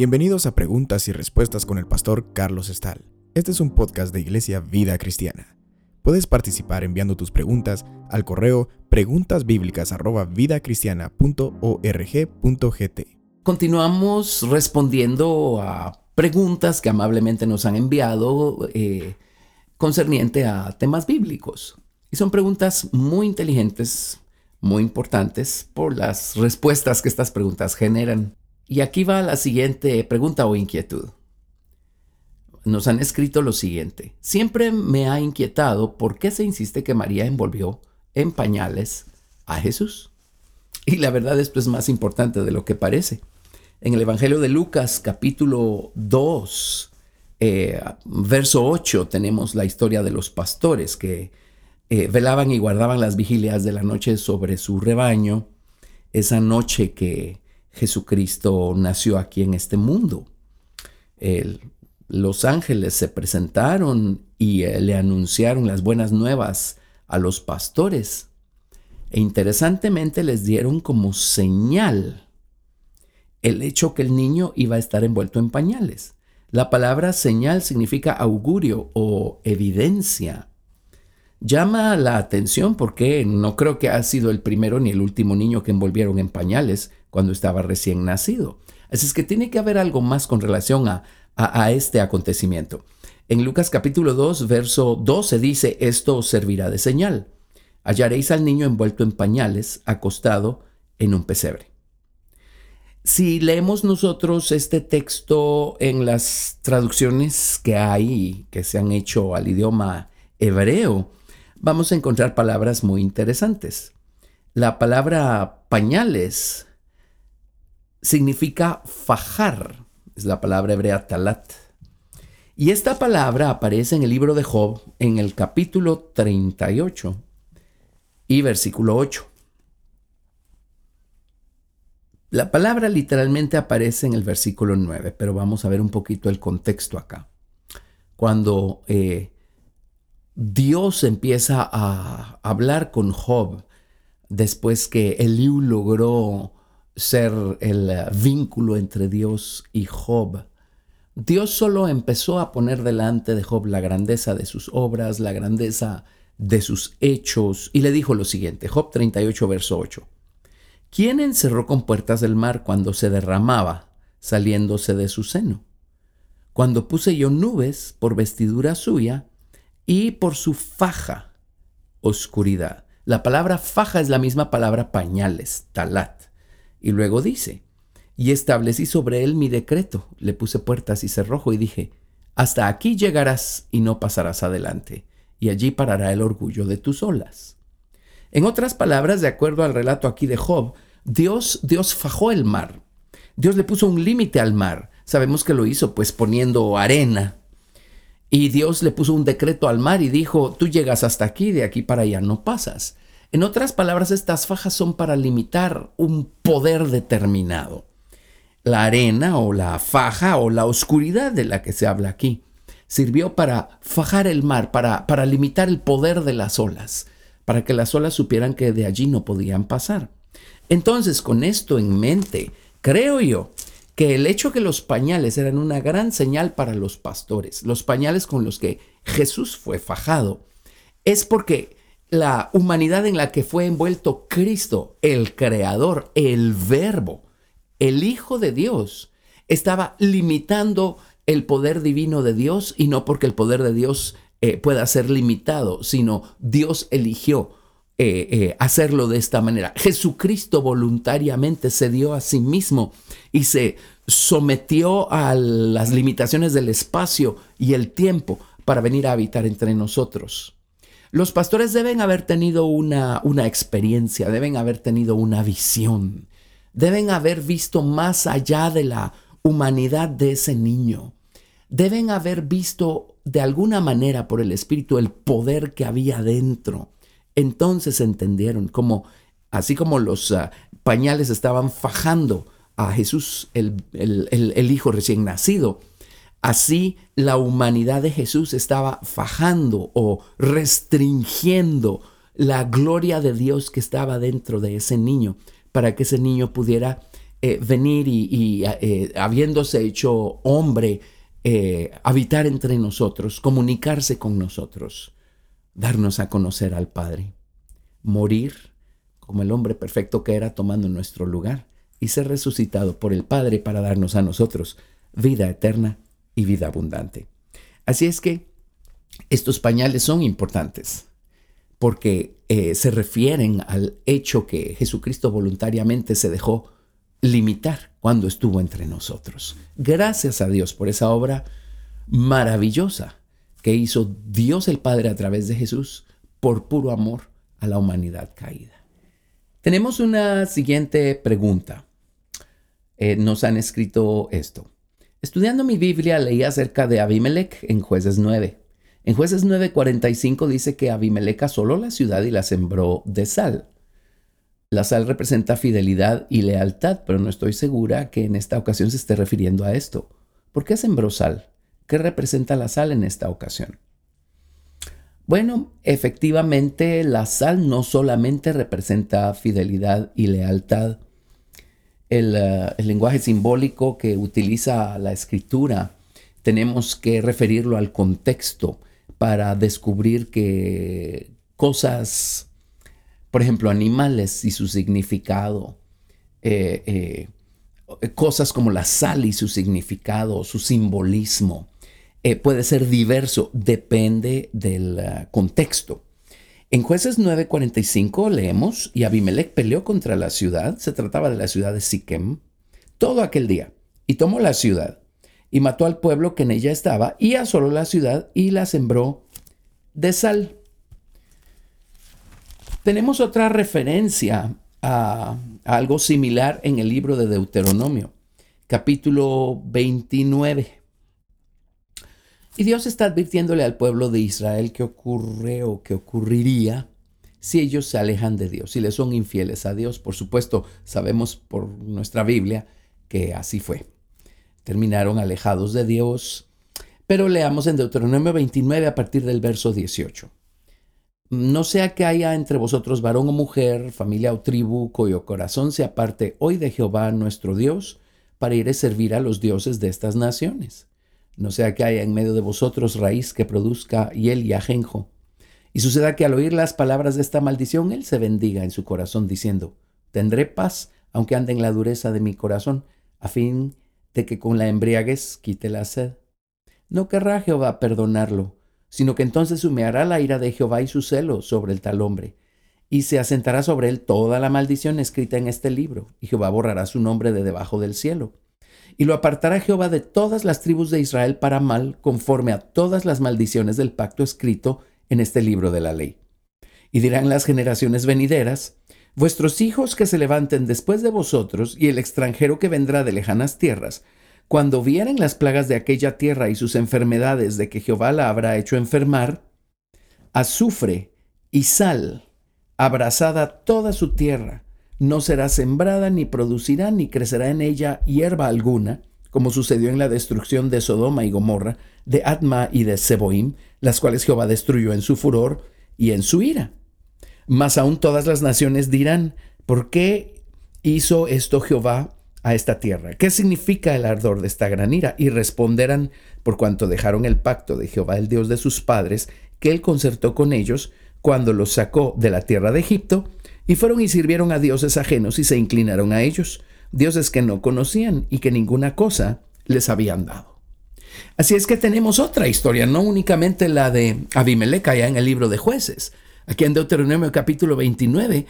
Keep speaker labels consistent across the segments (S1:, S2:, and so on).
S1: Bienvenidos a Preguntas y Respuestas con el pastor Carlos Estal. Este es un podcast de Iglesia Vida Cristiana. Puedes participar enviando tus preguntas al correo preguntasbiblicas@vidacristiana.org.gt.
S2: Continuamos respondiendo a preguntas que amablemente nos han enviado eh, concerniente a temas bíblicos. Y son preguntas muy inteligentes, muy importantes por las respuestas que estas preguntas generan. Y aquí va la siguiente pregunta o inquietud. Nos han escrito lo siguiente. Siempre me ha inquietado por qué se insiste que María envolvió en pañales a Jesús. Y la verdad esto es más importante de lo que parece. En el Evangelio de Lucas capítulo 2, eh, verso 8, tenemos la historia de los pastores que eh, velaban y guardaban las vigilias de la noche sobre su rebaño. Esa noche que Jesucristo nació aquí en este mundo. los ángeles se presentaron y eh, le anunciaron las buenas nuevas a los pastores. E interesantemente les dieron como señal el hecho que el niño iba a estar envuelto en pañales. La palabra señal significa augurio o evidencia. Llama la atención porque no creo que ha sido el primero ni el último niño que envolvieron en pañales cuando estaba recién nacido. Así es que tiene que haber algo más con relación a, a, este acontecimiento. En Lucas capítulo 2, verso 12 dice, esto os servirá de señal. Hallaréis al niño envuelto en pañales, acostado en un pesebre. Si leemos nosotros este texto en las traducciones que hay, que se han hecho al idioma hebreo, vamos a encontrar palabras muy interesantes. La palabra pañales significa fajar, es la palabra hebrea talat. Y esta palabra aparece en el libro de Job en el capítulo 38 y versículo 8. La palabra literalmente aparece en el versículo 9, pero vamos a ver un poquito el contexto acá. Cuando eh, Dios empieza a hablar con Job después que Eliú logró ser el eh, vínculo entre Dios y Job. Dios solo empezó a poner delante de Job la grandeza de sus obras, la grandeza de sus hechos, y le dijo lo siguiente, Job 38, verso 8. ¿Quién encerró con puertas del mar cuando se derramaba, saliéndose de su seno? Cuando puse yo nubes por vestidura suya y por su faja, oscuridad. La palabra faja es la misma palabra pañales, talat. Y luego dice, y establecí sobre él mi decreto, le puse puertas y cerrojo y dije, hasta aquí llegarás y no pasarás adelante, y allí parará el orgullo de tus olas. En otras palabras, de acuerdo al relato aquí de Job, Dios, Dios fajó el mar. Dios le puso un límite al mar. Sabemos que lo hizo pues poniendo arena. Y Dios le puso un decreto al mar y dijo, tú llegas hasta aquí, de aquí para allá no pasas. En otras palabras, estas fajas son para limitar un poder determinado. La arena o la faja o la oscuridad de la que se habla aquí sirvió para fajar el mar, para, para limitar el poder de las olas, para que las olas supieran que de allí no podían pasar. Entonces, con esto en mente, creo yo que el hecho que los pañales eran una gran señal para los pastores, los pañales con los que Jesús fue fajado, es porque la humanidad en la que fue envuelto Cristo, el Creador, el Verbo, el Hijo de Dios, estaba limitando el poder divino de Dios y no porque el poder de Dios eh, pueda ser limitado, sino Dios eligió eh, eh, hacerlo de esta manera. Jesucristo voluntariamente se dio a sí mismo y se sometió a las limitaciones del espacio y el tiempo para venir a habitar entre nosotros. Los pastores deben haber tenido una, una experiencia, deben haber tenido una visión, deben haber visto más allá de la humanidad de ese niño, deben haber visto de alguna manera por el Espíritu el poder que había dentro. Entonces entendieron como, así como los ah, pañales estaban fajando a Jesús, el, el Hijo recién nacido, Así la humanidad de Jesús estaba fajando o restringiendo la gloria de Dios que estaba dentro de ese niño para que ese niño pudiera eh, venir y, eh, habiéndose hecho hombre, eh, habitar entre nosotros, comunicarse con nosotros, darnos a conocer al Padre, morir como el hombre perfecto que era tomando nuestro lugar y ser resucitado por el Padre para darnos a nosotros vida eterna y vida abundante. Así es que estos pañales son importantes porque se refieren al hecho que Jesucristo voluntariamente se dejó limitar cuando estuvo entre nosotros. Gracias a Dios por esa obra maravillosa que hizo Dios el Padre a través de Jesús por puro amor a la humanidad caída. Tenemos una siguiente pregunta. Eh, nos han escrito esto. Estudiando mi Biblia leí acerca de Abimelech en jueces 9. En jueces 9:45 dice que Abimelech asoló la ciudad y la sembró de sal. La sal representa fidelidad y lealtad, pero no estoy segura que en esta ocasión se esté refiriendo a esto. ¿Por qué sembró sal? ¿Qué representa la sal en esta ocasión? Bueno, efectivamente la sal no solamente representa fidelidad y lealtad. El, eh, el, lenguaje simbólico que utiliza la escritura tenemos que referirlo al contexto para descubrir que cosas por ejemplo, animales y su significado, eh, eh, cosas como la sal y su significado, su simbolismo, eh, puede ser diverso, depende del contexto. En jueces 9:45 leemos, y Abimelech peleó contra la ciudad, se trataba de la ciudad de Siquem, todo aquel día, y tomó la ciudad, y mató al pueblo que en ella estaba, y asoló la ciudad, y la sembró de sal. Tenemos otra referencia a, algo similar en el libro de Deuteronomio, capítulo 29. Y Dios está advirtiéndole al pueblo de Israel que ocurre o que ocurriría si ellos se alejan de Dios, si le son infieles a Dios. Por supuesto, sabemos por nuestra Biblia que así fue. Terminaron alejados de Dios. Pero leamos en Deuteronomio 29 a partir del verso 18. No sea que haya entre vosotros varón o mujer, familia o tribu, cuyo corazón se aparte hoy de Jehová nuestro Dios, para ir a servir a los dioses de estas naciones. No sea que haya en medio de vosotros raíz que produzca hiel y ajenjo. Y suceda que al oír las palabras de esta maldición, él se bendiga en su corazón, diciendo, Tendré paz, aunque ande en la dureza de mi corazón, a fin de que con la embriaguez quite la sed. No querrá Jehová perdonarlo, sino que entonces humeará la ira de Jehová y su celo sobre el tal hombre, y se asentará sobre él toda la maldición escrita en este libro, y Jehová borrará su nombre de debajo del cielo. Y lo apartará Jehová de todas las tribus de Israel para mal, conforme a todas las maldiciones del pacto escrito en este libro de la ley. Y dirán las generaciones venideras, Vuestros hijos que se levanten después de vosotros y el extranjero que vendrá de lejanas tierras, cuando vieren las plagas de aquella tierra y sus enfermedades de que Jehová la habrá hecho enfermar, azufre y sal, abrazada toda su tierra, no será sembrada, ni producirá, ni crecerá en ella hierba alguna, como sucedió en la destrucción de Sodoma y Gomorra, de Atma y de Seboim, las cuales Jehová destruyó en su furor y en su ira. Mas aún todas las naciones dirán, ¿por qué hizo esto Jehová a esta tierra. ¿Qué significa el ardor de esta gran ira? Y responderán, por cuanto dejaron el pacto de Jehová, el Dios de sus padres, que él concertó con ellos cuando los sacó de la tierra de Egipto, y fueron y sirvieron a dioses ajenos y se inclinaron a ellos, dioses que no conocían y que ninguna cosa les habían dado. Así es que tenemos otra historia, no únicamente la de Abimelech allá en el libro de jueces. Aquí en Deuteronomio capítulo 29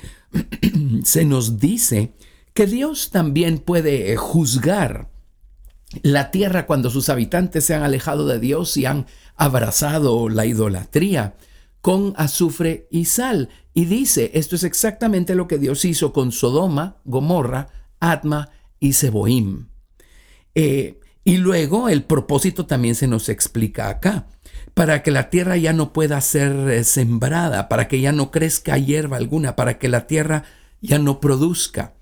S2: se nos dice que Dios también puede eh, juzgar la tierra cuando sus habitantes se han alejado de Dios y han abrazado la idolatría con azufre y sal. Y dice, esto es exactamente lo que Dios hizo con Sodoma, Gomorra, Atma y Seboim. Eh, y luego el propósito también se nos explica acá, para que la tierra ya no pueda ser eh, sembrada, para que ya no crezca hierba alguna, para que la tierra ya no produzca.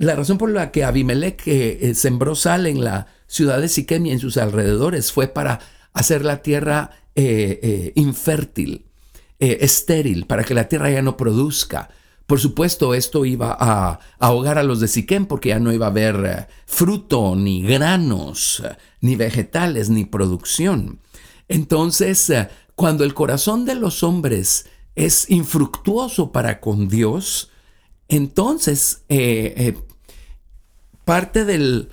S2: La razón por la que Abimelech eh, eh, sembró sal en la ciudad de Siquem y en sus alrededores fue para hacer la tierra eh, infértil, estéril, para que la tierra ya no produzca. Por supuesto, esto iba a, ahogar a los de Siquem porque ya no iba a haber fruto, ni granos, ni vegetales, ni producción. Entonces, cuando el corazón de los hombres es infructuoso para con Dios, entonces parte de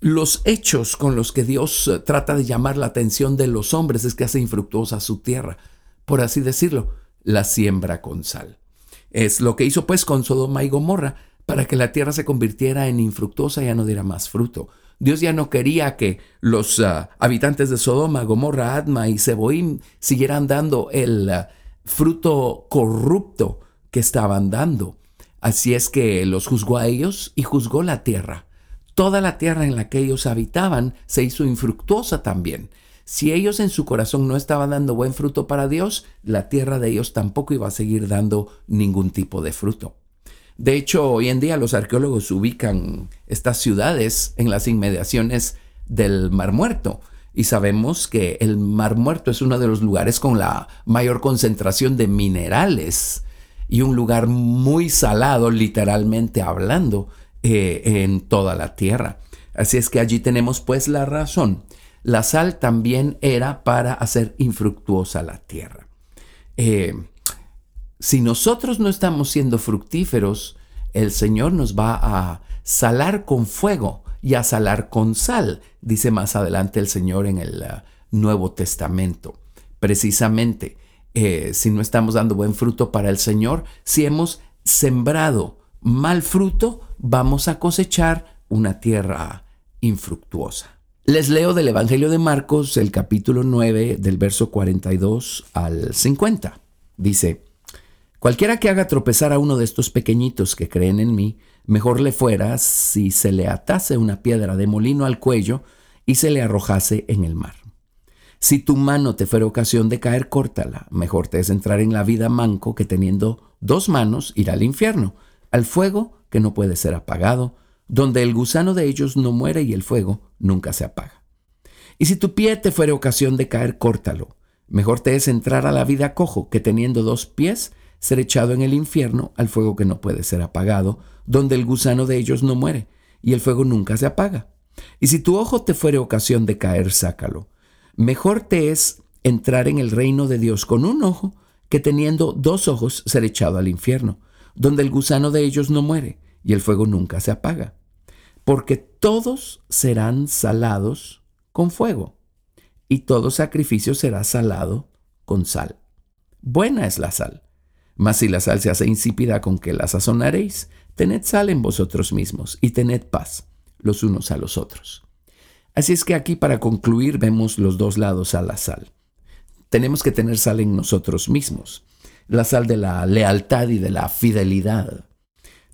S2: los hechos con los que Dios eh, trata de llamar la atención de los hombres es que hace infructuosa su tierra, por así decirlo, la siembra con sal. Es lo que hizo pues con Sodoma y Gomorra, para que la tierra se convirtiera en infructuosa y ya no diera más fruto. Dios ya no quería que los ah, habitantes de Sodoma, Gomorra, Adma y Seboim siguieran dando el ah, fruto corrupto que estaban dando. Así es que los juzgó a ellos y juzgó la tierra. Toda la tierra en la que ellos habitaban se hizo infructuosa también. Si ellos en su corazón no estaban dando buen fruto para Dios, la tierra de ellos tampoco iba a seguir dando ningún tipo de fruto. De hecho, hoy en día los arqueólogos ubican estas ciudades en las inmediaciones del Mar Muerto. Y sabemos que el Mar Muerto es uno de los lugares con la mayor concentración de minerales y un lugar muy salado, literalmente hablando, eh, en toda la tierra. Así es que allí tenemos pues la razón. La sal también era para hacer infructuosa la tierra. Eh, si nosotros no estamos siendo fructíferos, el Señor nos va a salar con fuego y a salar con sal, dice más adelante el Señor en el uh, Nuevo Testamento. Precisamente, eh, si no estamos dando buen fruto para el Señor, si hemos sembrado mal fruto, vamos a cosechar una tierra infructuosa. Les leo del Evangelio de Marcos, el capítulo 9, del verso 42 al 50. Dice, Cualquiera que haga tropezar a uno de estos pequeñitos que creen en mí, mejor le fuera si se le atase una piedra de molino al cuello y se le arrojase en el mar. Si tu mano te fuera ocasión de caer, córtala. Mejor te es entrar en la vida manco que teniendo dos manos ir al infierno, al fuego que no puede ser apagado, donde el gusano de ellos no muere y el fuego nunca se apaga. Y si tu pie te fuera ocasión de caer, córtalo. Mejor te es entrar a la vida cojo que teniendo dos pies ser echado en el infierno al fuego que no puede ser apagado, donde el gusano de ellos no muere y el fuego nunca se apaga. Y si tu ojo te fuere ocasión de caer, sácalo. Mejor te es entrar en el reino de Dios con un ojo que teniendo dos ojos ser echado al infierno, donde el gusano de ellos no muere y el fuego nunca se apaga. Porque todos serán salados con fuego, y todo sacrificio será salado con sal. Buena es la sal, mas si la sal se hace insípida con que la sazonaréis, tened sal en vosotros mismos y tened paz los unos a los otros. Así es que aquí para concluir vemos los dos lados a la sal. Tenemos que tener sal en nosotros mismos, la sal de la lealtad y de la fidelidad.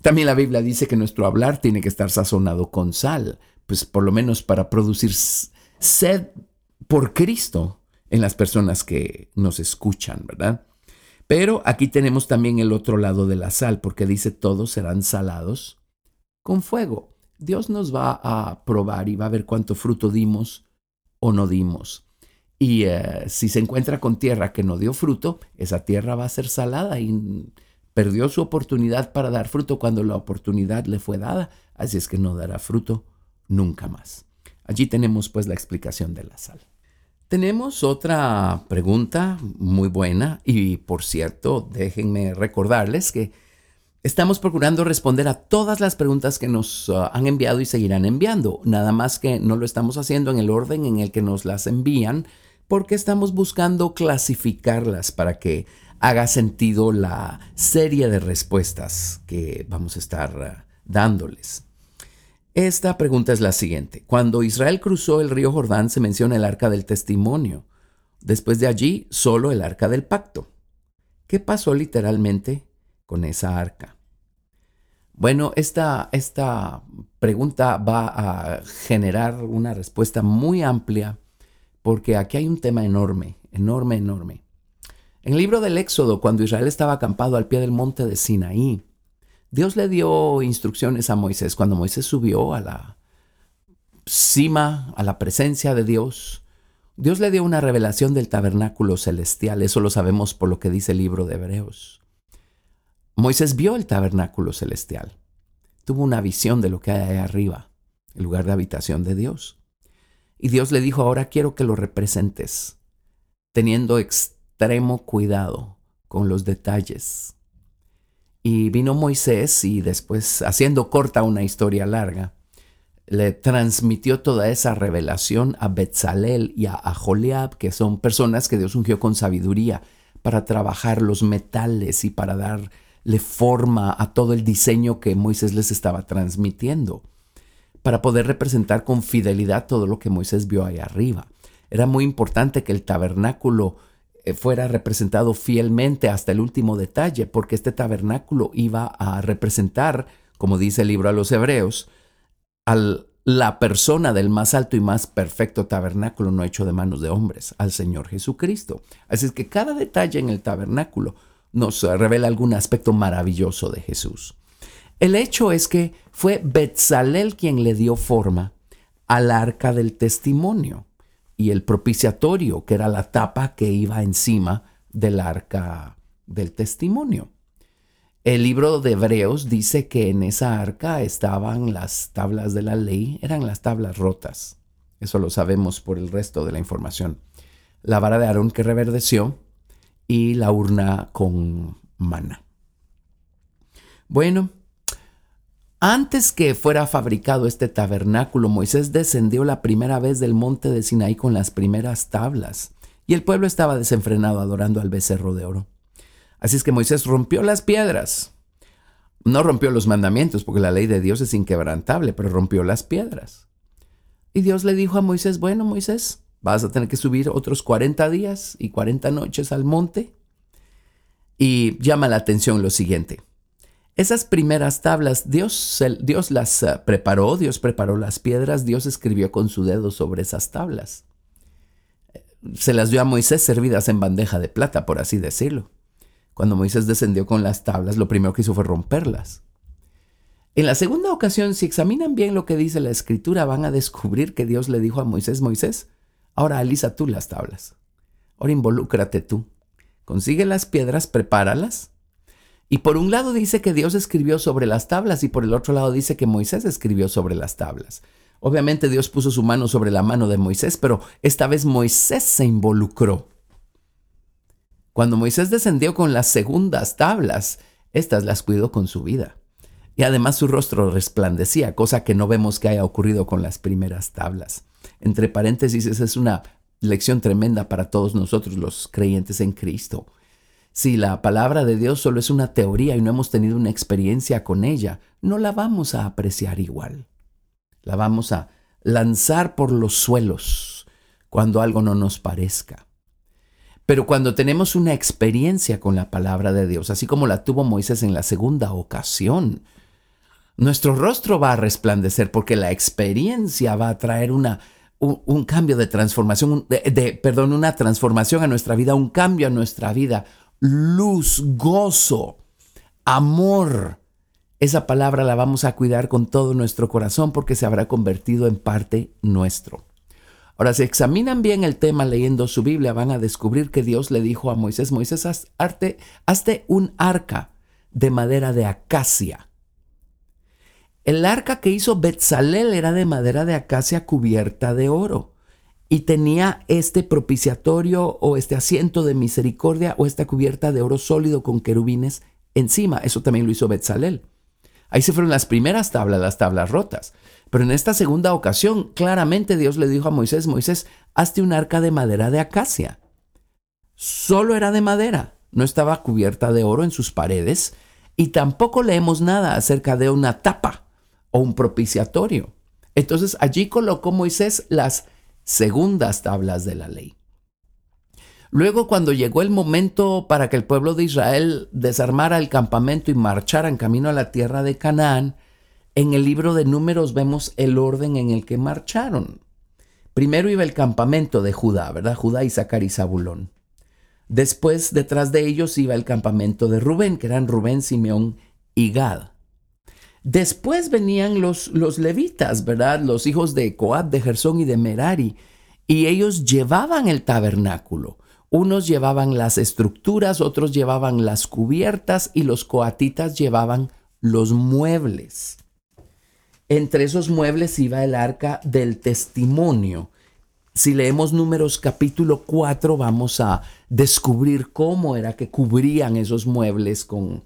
S2: También la Biblia dice que nuestro hablar tiene que estar sazonado con sal, pues por lo menos para producir sed por Cristo en las personas que nos escuchan, ¿verdad? Pero aquí tenemos también el otro lado de la sal, porque dice todos serán salados con fuego. Dios nos va a probar y va a ver cuánto fruto dimos o no dimos. Y eh, si se encuentra con tierra que no dio fruto, esa tierra va a ser salada y perdió su oportunidad para dar fruto cuando la oportunidad le fue dada, así es que no dará fruto nunca más. Allí tenemos pues la explicación de la sal. Tenemos otra pregunta muy buena y por cierto, déjenme recordarles que Estamos procurando responder a todas las preguntas que nos uh, han enviado y seguirán enviando, nada más que no lo estamos haciendo en el orden en el que nos las envían, porque estamos buscando clasificarlas para que haga sentido la serie de respuestas que vamos a estar uh, dándoles. Esta pregunta es la siguiente. Cuando Israel cruzó el río Jordán se menciona el arca del testimonio. Después de allí, solo el arca del pacto. ¿Qué pasó literalmente con esa arca? Bueno, esta, esta pregunta va a generar una respuesta muy amplia porque aquí hay un tema enorme, enorme, enorme. En el libro del Éxodo, cuando Israel estaba acampado al pie del monte de Sinaí, Dios le dio instrucciones a Moisés cuando Moisés subió a la cima, a la presencia de Dios. Dios le dio una revelación del tabernáculo celestial, eso lo sabemos por lo que dice el libro de Hebreos. Moisés vio el tabernáculo celestial, tuvo una visión de lo que hay ahí arriba, el lugar de habitación de Dios. Y Dios le dijo, ahora quiero que lo representes, teniendo extremo cuidado con los detalles. Y vino Moisés y después, haciendo corta una historia larga, le transmitió toda esa revelación a Betzalel y a Aholiab, que son personas que Dios ungió con sabiduría para trabajar los metales y para darle forma a todo el diseño que Moisés les estaba transmitiendo, para poder representar con fidelidad todo lo que Moisés vio ahí arriba. Era muy importante que el tabernáculo eh, fuera representado fielmente hasta el último detalle, porque este tabernáculo iba a representar, como dice el libro a los hebreos, a la persona del más alto y más perfecto tabernáculo no hecho de manos de hombres, al Señor Jesucristo. Así es que cada detalle en el tabernáculo nos revela algún aspecto maravilloso de Jesús. El hecho es que fue Betzalel quien le dio forma al arca del testimonio y el propiciatorio, que era la tapa que iba encima del arca del testimonio. El libro de Hebreos dice que en esa arca estaban las tablas de la ley, eran las tablas rotas. Eso lo sabemos por el resto de la información. La vara de Aarón que reverdeció y la urna con mana. Bueno, antes que fuera fabricado este tabernáculo, Moisés descendió la primera vez del monte de Sinaí con las primeras tablas, y el pueblo estaba desenfrenado adorando al becerro de oro. Así es que Moisés rompió las piedras. No rompió los mandamientos, porque la ley de Dios es inquebrantable, pero rompió las piedras. Y Dios le dijo a Moisés, bueno, Moisés, vas a tener que subir otros 40 días y 40 noches al monte. Y llama la atención lo siguiente. Esas primeras tablas, Dios, Dios las eh, preparó, Dios preparó las piedras, Dios escribió con su dedo sobre esas tablas. Se las dio a Moisés servidas en bandeja de plata, por así decirlo. Cuando Moisés descendió con las tablas, lo primero que hizo fue romperlas. En la segunda ocasión, si examinan bien lo que dice la escritura, van a descubrir que Dios le dijo a Moisés, Moisés, ahora alisa tú las tablas. Ahora involúcrate tú. Consigue las piedras, prepáralas. Y por un lado dice que Dios escribió sobre las tablas y por el otro lado dice que Moisés escribió sobre las tablas. Obviamente Dios puso su mano sobre la mano de Moisés, pero esta vez Moisés se involucró. Cuando Moisés descendió con las segundas tablas, éstas las cuidó con su vida. Y además su rostro resplandecía, cosa que no vemos que haya ocurrido con las primeras tablas. Entre paréntesis, esa es una lección tremenda para todos nosotros los creyentes en Cristo. Si la palabra de Dios solo es una teoría y no hemos tenido una experiencia con ella, no la vamos a apreciar igual. La vamos a lanzar por los suelos cuando algo no nos parezca. Pero cuando tenemos una experiencia con la palabra de Dios, así como la tuvo Moisés en la segunda ocasión, nuestro rostro va a resplandecer porque la experiencia va a traer una, un, cambio de transformación, de, perdón, una transformación a nuestra vida, un cambio a nuestra vida, luz, gozo, amor. Esa palabra la vamos a cuidar con todo nuestro corazón porque se habrá convertido en parte nuestro. Ahora, si examinan bien el tema leyendo su Biblia, van a descubrir que Dios le dijo a Moisés, Moisés, hazte un arca de madera de acacia. El arca que hizo Betzalel era de madera de acacia cubierta de oro y tenía este propiciatorio o este asiento de misericordia o esta cubierta de oro sólido con querubines encima. Eso también lo hizo Betzalel. Ahí se fueron las primeras tablas, las tablas rotas. Pero en esta segunda ocasión, claramente Dios le dijo a Moisés, Moisés, hazte un arca de madera de acacia. Solo era de madera, no estaba cubierta de oro en sus paredes y tampoco leemos nada acerca de una tapa o un propiciatorio. Entonces allí colocó Moisés las segundas tablas de la ley. Luego, cuando llegó el momento para que el pueblo de Israel desarmara el campamento y marchara en camino a la tierra de Canaán, en el libro de números vemos el orden en el que marcharon. Primero iba el campamento de Judá, ¿verdad? Judá, Isaacar y Zabulón. Después, detrás de ellos iba el campamento de Rubén, que eran Rubén, Simeón y Gad. Después venían los, los levitas, ¿verdad? Los hijos de Coat, de Gersón y de Merari. Y ellos llevaban el tabernáculo. Unos llevaban las estructuras, otros llevaban las cubiertas y los coatitas llevaban los muebles. Entre esos muebles iba el arca del testimonio. Si leemos números capítulo 4 vamos a descubrir cómo era que cubrían esos muebles con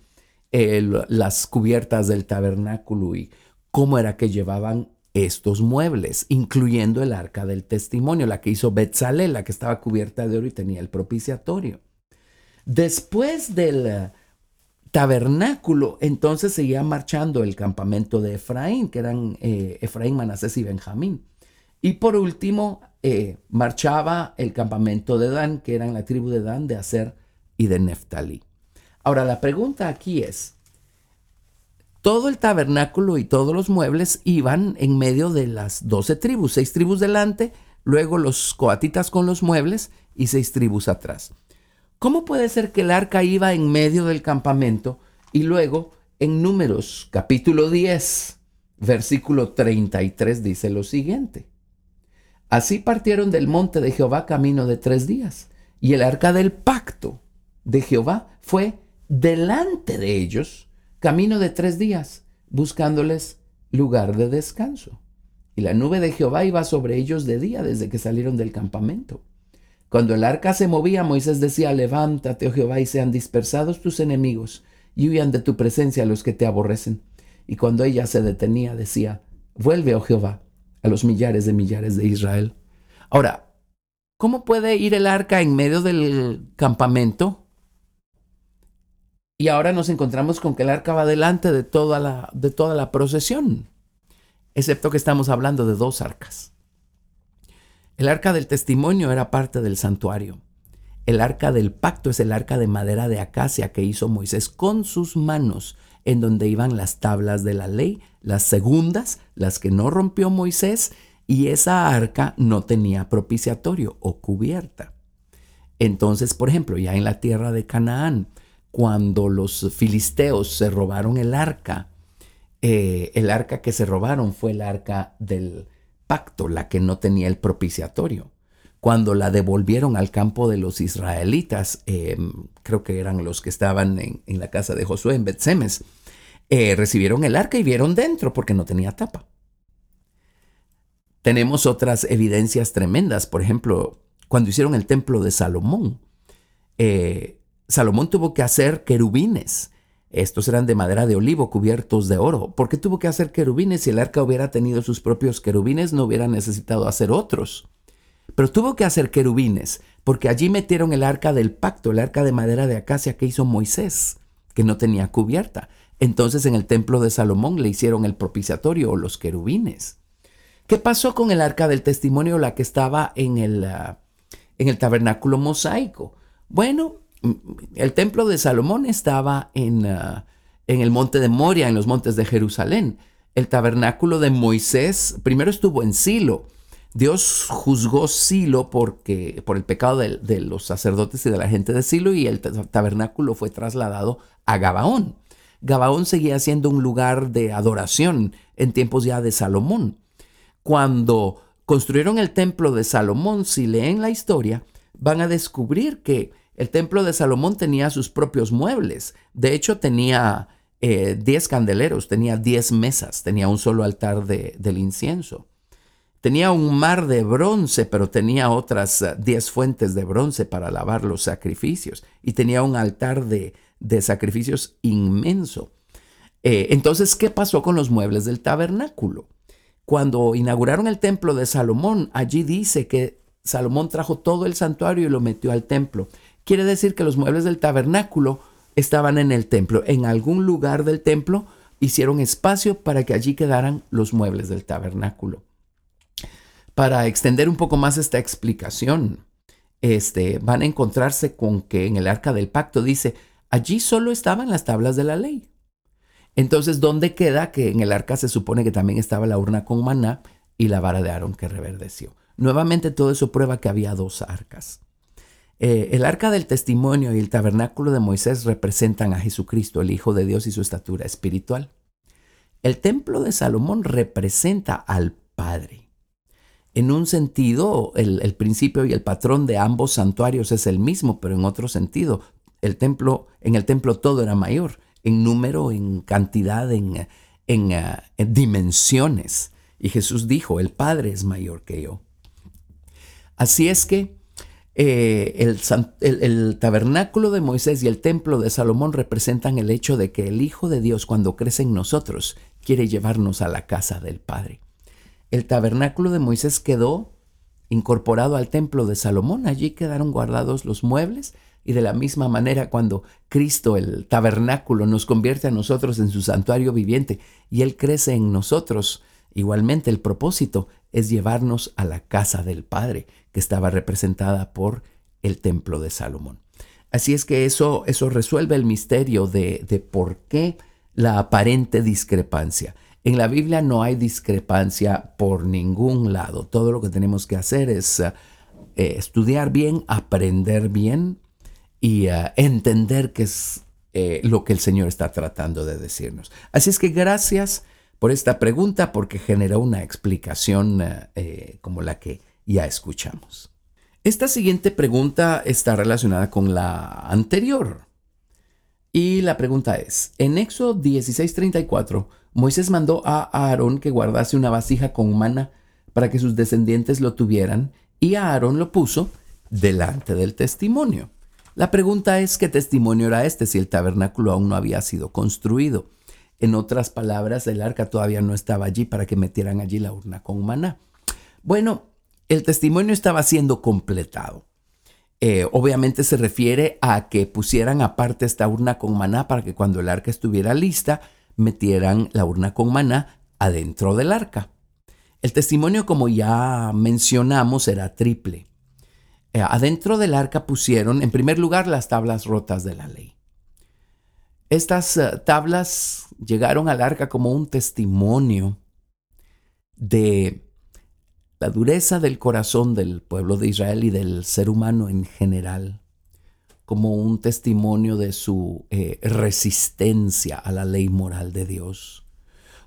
S2: las cubiertas del tabernáculo y cómo era que llevaban estos muebles, incluyendo el arca del testimonio, la que hizo Betzalel, la que estaba cubierta de oro y tenía el propiciatorio. Después del tabernáculo, entonces seguía marchando el campamento de Efraín, que eran eh, Efraín, Manasés y Benjamín. Y por último, eh, marchaba el campamento de Dan, que eran la tribu de Dan, de Aser y de Neftalí. Ahora, la pregunta aquí es, todo el tabernáculo y todos los muebles iban en medio de las doce tribus, seis tribus delante, luego los coatitas con los muebles y seis tribus atrás. ¿Cómo puede ser que el arca iba en medio del campamento y luego en números capítulo 10, versículo 33 dice lo siguiente? Así partieron del monte de Jehová camino de tres días, y el arca del pacto de Jehová fue delante de ellos camino de tres días, buscándoles lugar de descanso. Y la nube de Jehová iba sobre ellos de día desde que salieron del campamento. Cuando el arca se movía, Moisés decía, levántate, oh Jehová, y sean dispersados tus enemigos, y huyan de tu presencia los que te aborrecen. Y cuando ella se detenía, decía, vuelve, oh Jehová, a los millares de millares de Israel. Ahora, ¿cómo puede ir el arca en medio del campamento? Y ahora nos encontramos con que el arca va delante de toda la, de toda la procesión, excepto que estamos hablando de dos arcas. El arca del testimonio era parte del santuario. El arca del pacto es el arca de madera de acacia que hizo Moisés con sus manos, en donde iban las tablas de la ley, las segundas, las que no rompió Moisés, y esa arca no tenía propiciatorio o cubierta. Entonces, por ejemplo, ya en la tierra de Canaán, cuando los filisteos se robaron el arca, eh, el arca que se robaron fue el arca del pacto, la que no tenía el propiciatorio. Cuando la devolvieron al campo de los israelitas, em, creo que eran los que estaban en, la casa de Josué en Betsemes, eh, recibieron el arca y vieron dentro porque no tenía tapa. Tenemos otras evidencias tremendas, por ejemplo, cuando hicieron el templo de Salomón, eh, Salomón tuvo que hacer querubines. Estos eran de madera de olivo cubiertos de oro. ¿Por qué tuvo que hacer querubines? Si el arca hubiera tenido sus propios querubines, no hubiera necesitado hacer otros. Pero tuvo que hacer querubines, porque allí metieron el arca del pacto, el arca de madera de acacia que hizo Moisés, que no tenía cubierta. Entonces en el templo de Salomón le hicieron el propiciatorio o los querubines. ¿Qué pasó con el arca del testimonio, la que estaba en el, ah, en el tabernáculo mosaico? Bueno, el templo de Salomón estaba en, ah, en el monte de Moria, en los montes de Jerusalén. El tabernáculo de Moisés primero estuvo en Silo. Dios juzgó Silo porque, por el pecado de, de, los sacerdotes y de la gente de Silo y el tabernáculo fue trasladado a Gabaón. Gabaón seguía siendo un lugar de adoración en tiempos ya de Salomón. Cuando construyeron el templo de Salomón, si leen la historia, van a descubrir que el templo de Salomón tenía sus propios muebles. De hecho, tenía 10 eh, candeleros, tenía 10 mesas, tenía un solo altar de, del incienso. Tenía un mar de bronce, pero tenía otras 10 eh, fuentes de bronce para lavar los sacrificios. Y tenía un altar de, de sacrificios inmenso. Eh, entonces, ¿qué pasó con los muebles del tabernáculo? Cuando inauguraron el templo de Salomón, allí dice que Salomón trajo todo el santuario y lo metió al templo. Quiere decir que los muebles del tabernáculo estaban en el templo. En algún lugar del templo hicieron espacio para que allí quedaran los muebles del tabernáculo. Para extender un poco más esta explicación, este, van a encontrarse con que en el arca del pacto dice, allí solo estaban las tablas de la ley. Entonces, ¿dónde queda que en el arca se supone que también estaba la urna con maná y la vara de Aarón que reverdeció? Nuevamente todo eso prueba que había dos arcas. Eh, el arca del testimonio y el tabernáculo de Moisés representan a Jesucristo, el Hijo de Dios y su estatura espiritual. El templo de Salomón representa al Padre. En un sentido, el, principio y el patrón de ambos santuarios es el mismo, pero en otro sentido, el templo, en el templo todo era mayor, en número, en cantidad, en, en dimensiones. Y Jesús dijo, el Padre es mayor que yo. Así es que eh, el, el, el, tabernáculo de Moisés y el templo de Salomón representan el hecho de que el Hijo de Dios cuando crece en nosotros quiere llevarnos a la casa del Padre. El tabernáculo de Moisés quedó incorporado al templo de Salomón, allí quedaron guardados los muebles y de la misma manera cuando Cristo, el tabernáculo, nos convierte a nosotros en su santuario viviente y Él crece en nosotros, igualmente el propósito es llevarnos a la casa del Padre, que estaba representada por el templo de Salomón. Así es que eso, eso resuelve el misterio de, de por qué la aparente discrepancia. En la Biblia no hay discrepancia por ningún lado. Todo lo que tenemos que hacer es eh, estudiar bien, aprender bien y uh, entender qué es eh, lo que el Señor está tratando de decirnos. Así es que gracias por esta pregunta porque generó una explicación eh, como la que ya escuchamos. Esta siguiente pregunta está relacionada con la anterior. Y la pregunta es, en Éxodo 16:34, Moisés mandó a Aarón que guardase una vasija con mana para que sus descendientes lo tuvieran, y Aarón lo puso delante del testimonio. La pregunta es qué testimonio era este si el tabernáculo aún no había sido construido. En otras palabras, el arca todavía no estaba allí para que metieran allí la urna con maná. Bueno, el testimonio estaba siendo completado. Eh, obviamente se refiere a que pusieran aparte esta urna con maná para que cuando el arca estuviera lista, metieran la urna con maná adentro del arca. El testimonio, como ya mencionamos, era triple. Eh, adentro del arca pusieron, en primer lugar, las tablas rotas de la ley. Estas uh, tablas llegaron al arca como un testimonio de la dureza del corazón del pueblo de Israel y del ser humano en general, como un testimonio de su eh, resistencia a la ley moral de Dios,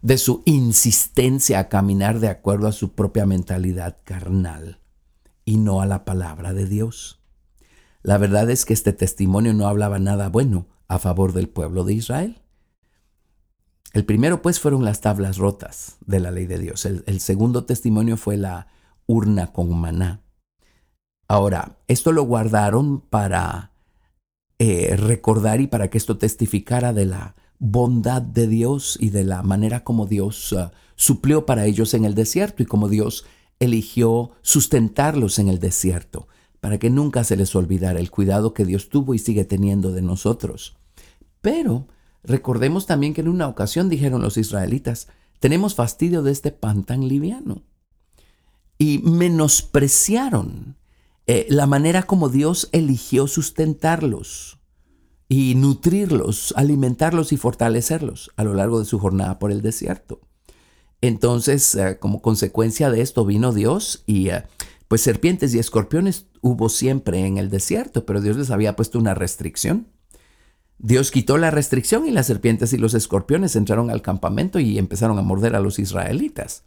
S2: de su insistencia a caminar de acuerdo a su propia mentalidad carnal y no a la palabra de Dios. La verdad es que este testimonio no hablaba nada bueno a favor del pueblo de Israel. El primero pues fueron las tablas rotas de la ley de Dios. El, segundo testimonio fue la urna con maná. Ahora, esto lo guardaron para eh, recordar y para que esto testificara de la bondad de Dios y de la manera como Dios uh, suplió para ellos en el desierto y como Dios eligió sustentarlos en el desierto, para que nunca se les olvidara el cuidado que Dios tuvo y sigue teniendo de nosotros. Pero recordemos también que en una ocasión dijeron los israelitas, tenemos fastidio de este pan tan liviano. Y menospreciaron eh, la manera como Dios eligió sustentarlos y nutrirlos, alimentarlos y fortalecerlos a lo largo de su jornada por el desierto. Entonces, eh, como consecuencia de esto vino Dios y eh, pues serpientes y escorpiones hubo siempre en el desierto, pero Dios les había puesto una restricción. Dios quitó la restricción y las serpientes y los escorpiones entraron al campamento y empezaron a morder a los israelitas.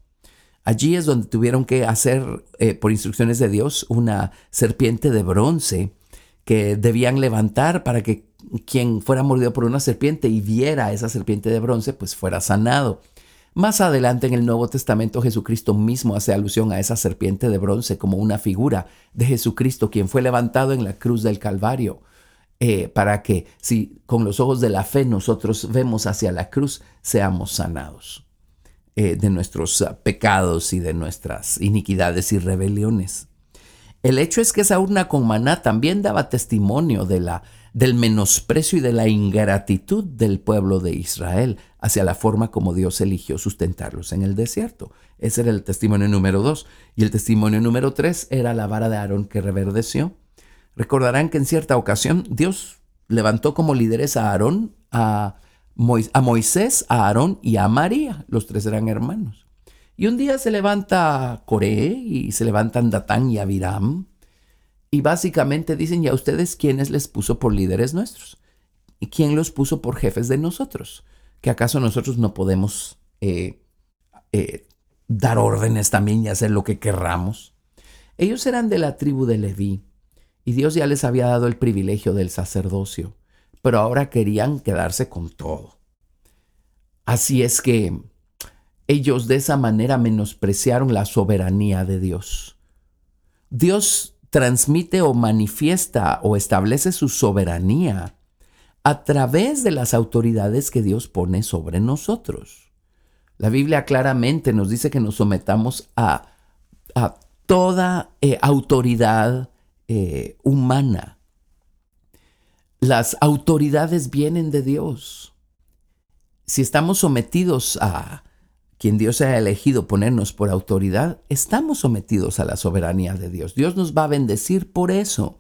S2: Allí es donde tuvieron que hacer, eh, por instrucciones de Dios, una serpiente de bronce que debían levantar para que quien fuera mordido por una serpiente y viera esa serpiente de bronce, pues fuera sanado. Más adelante en el Nuevo Testamento Jesucristo mismo hace alusión a esa serpiente de bronce como una figura de Jesucristo, quien fue levantado en la cruz del Calvario, eh, para que si con los ojos de la fe nosotros vemos hacia la cruz, seamos sanados eh, de nuestros ah, pecados y de nuestras iniquidades y rebeliones. El hecho es que esa urna con maná también daba testimonio de la del menosprecio y de la ingratitud del pueblo de Israel hacia la forma como Dios eligió sustentarlos en el desierto. Ese era el testimonio número dos. Y el testimonio número tres era la vara de Aarón que reverdeció. Recordarán que en cierta ocasión Dios levantó como líderes a Aarón, a, Moisés, a Aarón y a María. Los tres eran hermanos. Y un día se levanta Coré y se levantan Datán y Abiram y básicamente dicen, ya ustedes quiénes les puso por líderes nuestros? ¿Y quién los puso por jefes de nosotros? ¿Que acaso nosotros no podemos eh, eh, dar órdenes también y hacer lo que querramos. Ellos eran de la tribu de Leví y Dios ya les había dado el privilegio del sacerdocio, pero ahora querían quedarse con todo. Así es que ellos de esa manera menospreciaron la soberanía de Dios. Dios transmite o manifiesta o establece su soberanía a través de las autoridades que Dios pone sobre nosotros. La Biblia claramente nos dice que nos sometamos a, a toda eh, autoridad eh, humana. Las autoridades vienen de Dios. Si estamos sometidos a quien Dios haya elegido ponernos por autoridad, estamos sometidos a la soberanía de Dios. Dios nos va a bendecir por eso.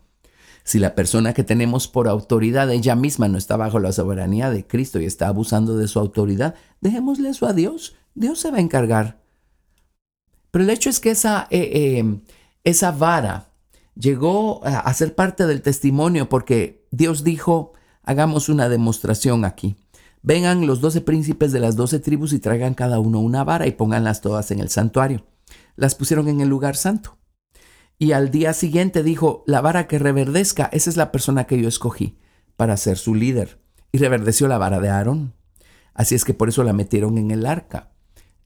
S2: Si la persona que tenemos por autoridad ella misma no está bajo la soberanía de Cristo y está abusando de su autoridad, dejémosle eso a Dios. Dios se va a encargar. Pero el hecho es que esa, eh, eh, esa vara llegó a ser parte del testimonio porque Dios dijo, hagamos una demostración aquí. Vengan los doce príncipes de las doce tribus y traigan cada uno una vara y pónganlas todas en el santuario. Las pusieron en el lugar santo. Y al día siguiente dijo, la vara que reverdezca, esa es la persona que yo escogí para ser su líder. Y reverdeció la vara de Aarón. Así es que por eso la metieron en el arca,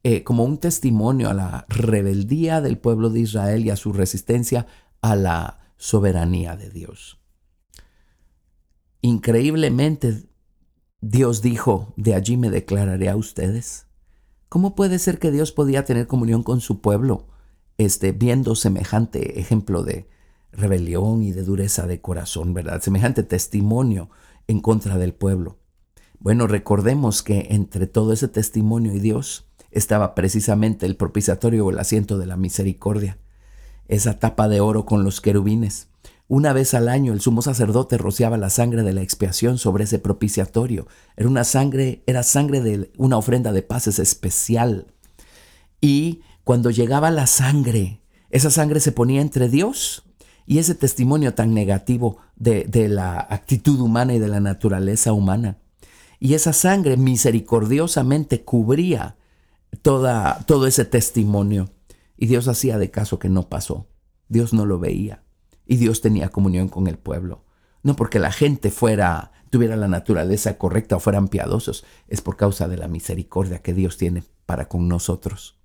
S2: eh, como un testimonio a la rebeldía del pueblo de Israel y a su resistencia a la soberanía de Dios. Increíblemente, Dios dijo, de allí me declararé a ustedes. ¿Cómo puede ser que Dios podía tener comunión con su pueblo, este, viendo semejante ejemplo de rebelión y de dureza de corazón, verdad? Semejante testimonio en contra del pueblo. Bueno, recordemos que entre todo ese testimonio y Dios estaba precisamente el propiciatorio o el asiento de la misericordia, esa tapa de oro con los querubines. Una vez al año el sumo sacerdote rociaba la sangre de la expiación sobre ese propiciatorio. Era una sangre, era sangre de una ofrenda de paces especial. Y cuando llegaba la sangre, esa sangre se ponía entre Dios y ese testimonio tan negativo de, de la actitud humana y de la naturaleza humana. Y esa sangre misericordiosamente cubría toda, todo ese testimonio. Y Dios hacía de caso que no pasó. Dios no lo veía y Dios tenía comunión con el pueblo. No porque la gente fuera, tuviera la naturaleza correcta o fueran piadosos, es por causa de la misericordia que Dios tiene para con nosotros.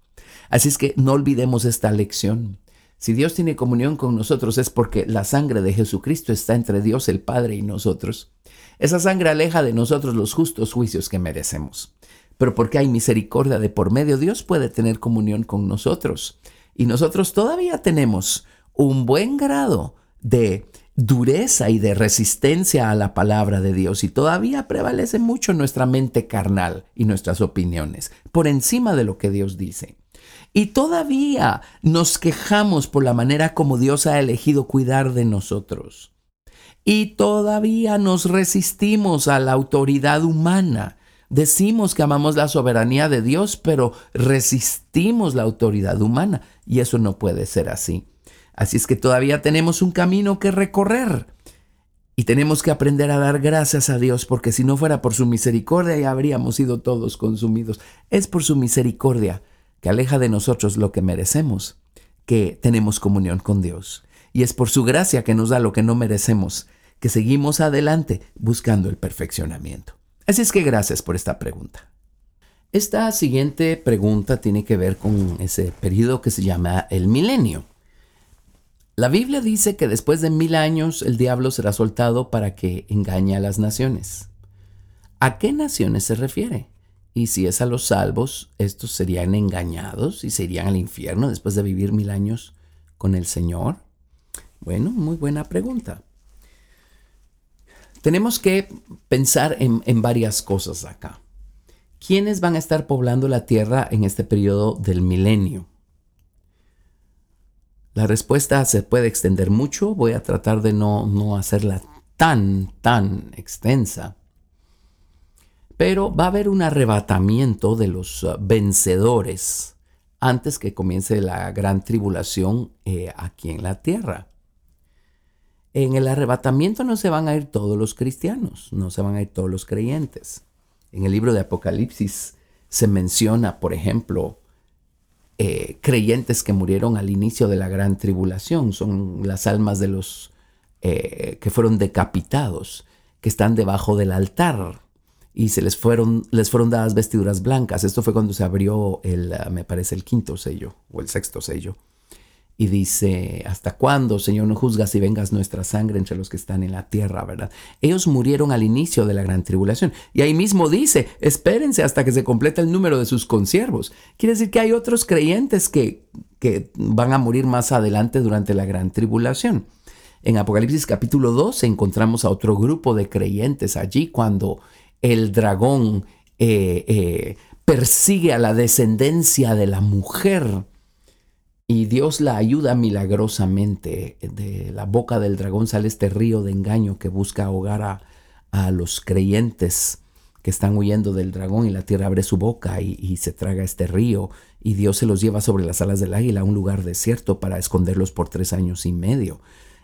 S2: Así es que no olvidemos esta lección. Si Dios tiene comunión con nosotros es porque la sangre de Jesucristo está entre Dios el Padre y nosotros. Esa sangre aleja de nosotros los justos juicios que merecemos. Pero porque hay misericordia de por medio, Dios puede tener comunión con nosotros. Y nosotros todavía tenemos un buen grado de dureza y de resistencia a la palabra de Dios y todavía prevalece mucho nuestra mente carnal y nuestras opiniones por encima de lo que Dios dice. Y todavía nos quejamos por la manera como Dios ha elegido cuidar de nosotros. Y todavía nos resistimos a la autoridad humana. Decimos que amamos la soberanía de Dios, pero resistimos la autoridad humana. Y eso no puede ser así. Así es que todavía tenemos un camino que recorrer. Y tenemos que aprender a dar gracias a Dios, porque si no fuera por su misericordia ya habríamos sido todos consumidos. Es por su misericordia que aleja de nosotros lo que merecemos, que tenemos comunión con Dios. Y es por su gracia que nos da lo que no merecemos, que seguimos adelante buscando el perfeccionamiento. Así es que gracias por esta pregunta. Esta siguiente pregunta tiene que ver con ese periodo que se llama el milenio. La Biblia dice que después de mil años el diablo será soltado para que engañe a las naciones. ¿A qué naciones se refiere? Y si es a los salvos, estos serían engañados y se irían al infierno después de vivir mil años con el Señor. Bueno, muy buena pregunta. Tenemos que pensar en, varias cosas acá. ¿Quiénes van a estar poblando la tierra en este periodo del milenio? La respuesta se puede extender mucho, voy a tratar de no, no hacerla tan, tan extensa. Pero va a haber un arrebatamiento de los uh, vencedores antes que comience la gran tribulación eh, aquí en la tierra. En el arrebatamiento no se van a ir todos los cristianos, no se van a ir todos los creyentes. En el libro de Apocalipsis se menciona, por ejemplo, eh, creyentes que murieron al inicio de la gran tribulación. Son las almas de los eh, que fueron decapitados, que están debajo del altar y se les fueron, les fueron dadas vestiduras blancas. Esto fue cuando se abrió el, me parece, el quinto sello o el sexto sello y dice, ¿hasta cuándo, Señor, no juzgas y vengas nuestra sangre entre los que están en la tierra, verdad? Ellos murieron al inicio de la gran tribulación. Y ahí mismo dice, espérense hasta que se complete el número de sus consiervos. Quiere decir que hay otros creyentes que, que van a morir más adelante durante la gran tribulación. En Apocalipsis capítulo 12 encontramos a otro grupo de creyentes allí cuando el dragón eh, eh, persigue a la descendencia de la mujer y Dios la ayuda milagrosamente. De la boca del dragón sale este río de engaño que busca ahogar a, los creyentes que están huyendo del dragón y la tierra abre su boca y, se traga este río y Dios se los lleva sobre las alas del águila a un lugar desierto para esconderlos por tres años y medio.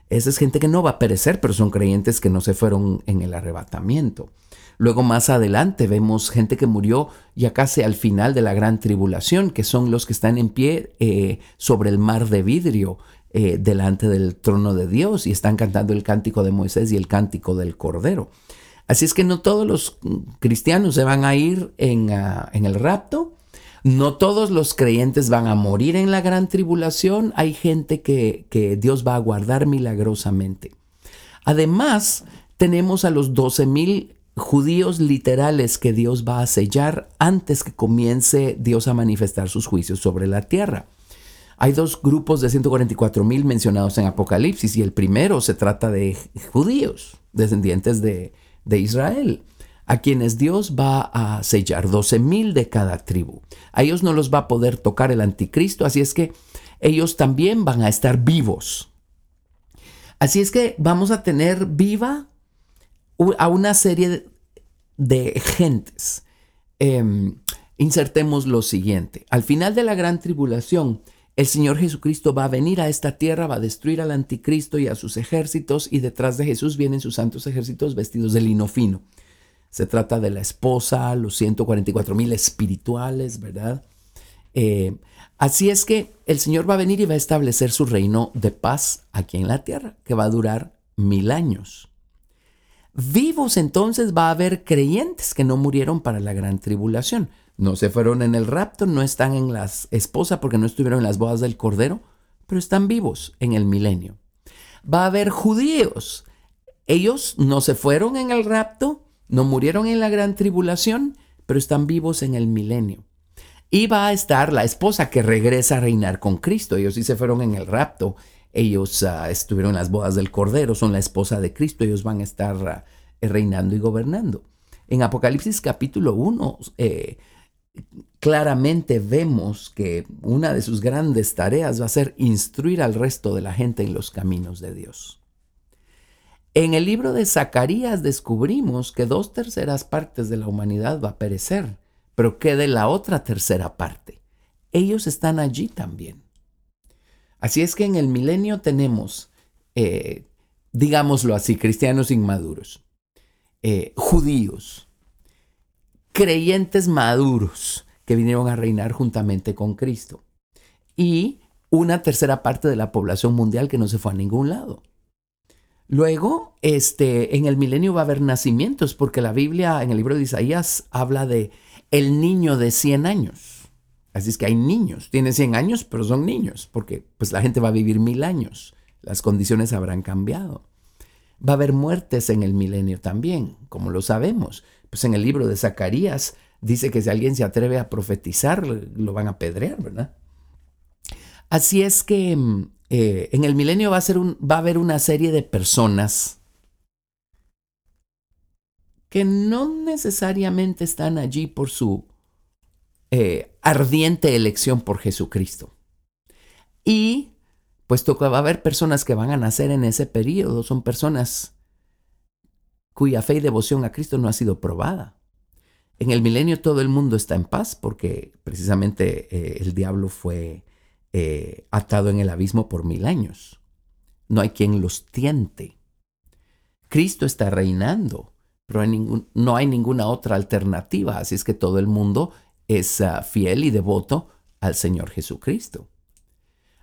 S2: Esa es gente que no va a perecer, pero son creyentes que no se fueron en el arrebatamiento. Luego más adelante vemos gente que murió ya casi al final de la gran tribulación, que son los que están en pie eh, sobre el mar de vidrio eh, delante del trono de Dios y están cantando el cántico de Moisés y el cántico del Cordero. Así es que no todos los cristianos se van a ir en, ah, en el rapto, no todos los creyentes van a morir en la gran tribulación, hay gente que, que Dios va a guardar milagrosamente. Además, tenemos a los 12 mil judíos literales que Dios va a sellar antes que comience Dios a manifestar sus juicios sobre la tierra. Hay dos grupos de 144 mil mencionados en Apocalipsis y el primero se trata de judíos, descendientes de, de Israel, a quienes Dios va a sellar 12 mil de cada tribu. A ellos no los va a poder tocar el anticristo, así es que ellos también van a estar vivos. Así es que vamos a tener viva a una serie de gentes. Em, insertemos lo siguiente. Al final de la gran tribulación, el Señor Jesucristo va a venir a esta tierra, va a destruir al anticristo y a sus ejércitos, y detrás de Jesús vienen sus santos ejércitos vestidos de lino fino. Se trata de la esposa, los 144 mil espirituales, ¿verdad? Eh, así es que el Señor va a venir y va a establecer su reino de paz aquí en la tierra, que va a durar mil años. Vivos entonces va a haber creyentes que no murieron para la gran tribulación. No se fueron en el rapto, no están en las esposas porque no estuvieron en las bodas del Cordero, pero están vivos en el milenio. Va a haber judíos. Ellos no se fueron en el rapto, no murieron en la gran tribulación, pero están vivos en el milenio. Y va a estar la esposa que regresa a reinar con Cristo. Ellos sí se fueron en el rapto ellos ah, estuvieron en las bodas del Cordero, son la esposa de Cristo, ellos van a estar ah, reinando y gobernando. En Apocalipsis capítulo 1, eh, claramente vemos que una de sus grandes tareas va a ser instruir al resto de la gente en los caminos de Dios. En el libro de Zacarías descubrimos que dos terceras partes de la humanidad va a perecer, pero quede la otra tercera parte. Ellos están allí también. Así es que en el milenio tenemos, eh, digámoslo así, cristianos inmaduros, eh, judíos, creyentes maduros que vinieron a reinar juntamente con Cristo y una tercera parte de la población mundial que no se fue a ningún lado. Luego, este, en el milenio va a haber nacimientos, porque la Biblia en el libro de Isaías habla de el niño de 100 años. Así es que hay niños, tienen 100 años, pero son niños, porque pues la gente va a vivir mil años, las condiciones habrán cambiado. Va a haber muertes en el milenio también, como lo sabemos. Pues en el libro de Zacarías dice que si alguien se atreve a profetizar, lo van a pedrear, ¿verdad? Así es que mm, eh, en el milenio va a, ser un, va a haber una serie de personas que no necesariamente están allí por su eh, ardiente elección por Jesucristo. Y puesto que va a haber personas que van a nacer en ese periodo, son personas cuya fe y devoción a Cristo no ha sido probada. En el milenio todo el mundo está en paz porque precisamente eh, el diablo fue eh, atado en el abismo por mil años. No hay quien los tiente. Cristo está reinando, pero no hay ninguna otra alternativa, así es que todo el mundo es ah, fiel y devoto al Señor Jesucristo.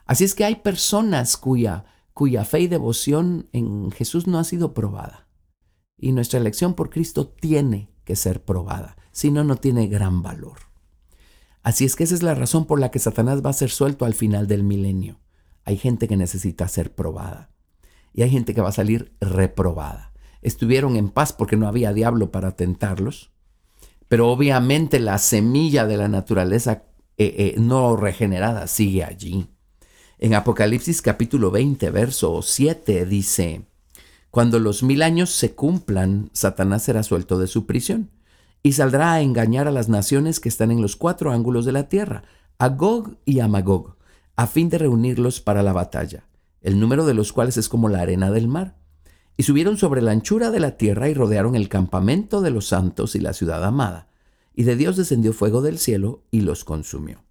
S2: Así es que hay personas cuya, cuya fe y devoción en Jesús no ha sido probada. Y nuestra elección por Cristo tiene que ser probada, si no, no tiene gran valor. Así es que esa es la razón por la que Satanás va a ser suelto al final del milenio. Hay gente que necesita ser probada y hay gente que va a salir reprobada. Estuvieron en paz porque no había diablo para tentarlos, pero obviamente la semilla de la naturaleza eh, eh, no regenerada sigue allí. En Apocalipsis capítulo 20, verso 7 dice, Cuando los mil años se cumplan, Satanás será suelto de su prisión y saldrá a engañar a las naciones que están en los cuatro ángulos de la tierra, a Gog y a Magog, a fin de reunirlos para la batalla el número de los cuales es como la arena del mar. Y subieron sobre la anchura de la tierra y rodearon el campamento de los santos y la ciudad amada. Y de Dios descendió fuego del cielo y los consumió.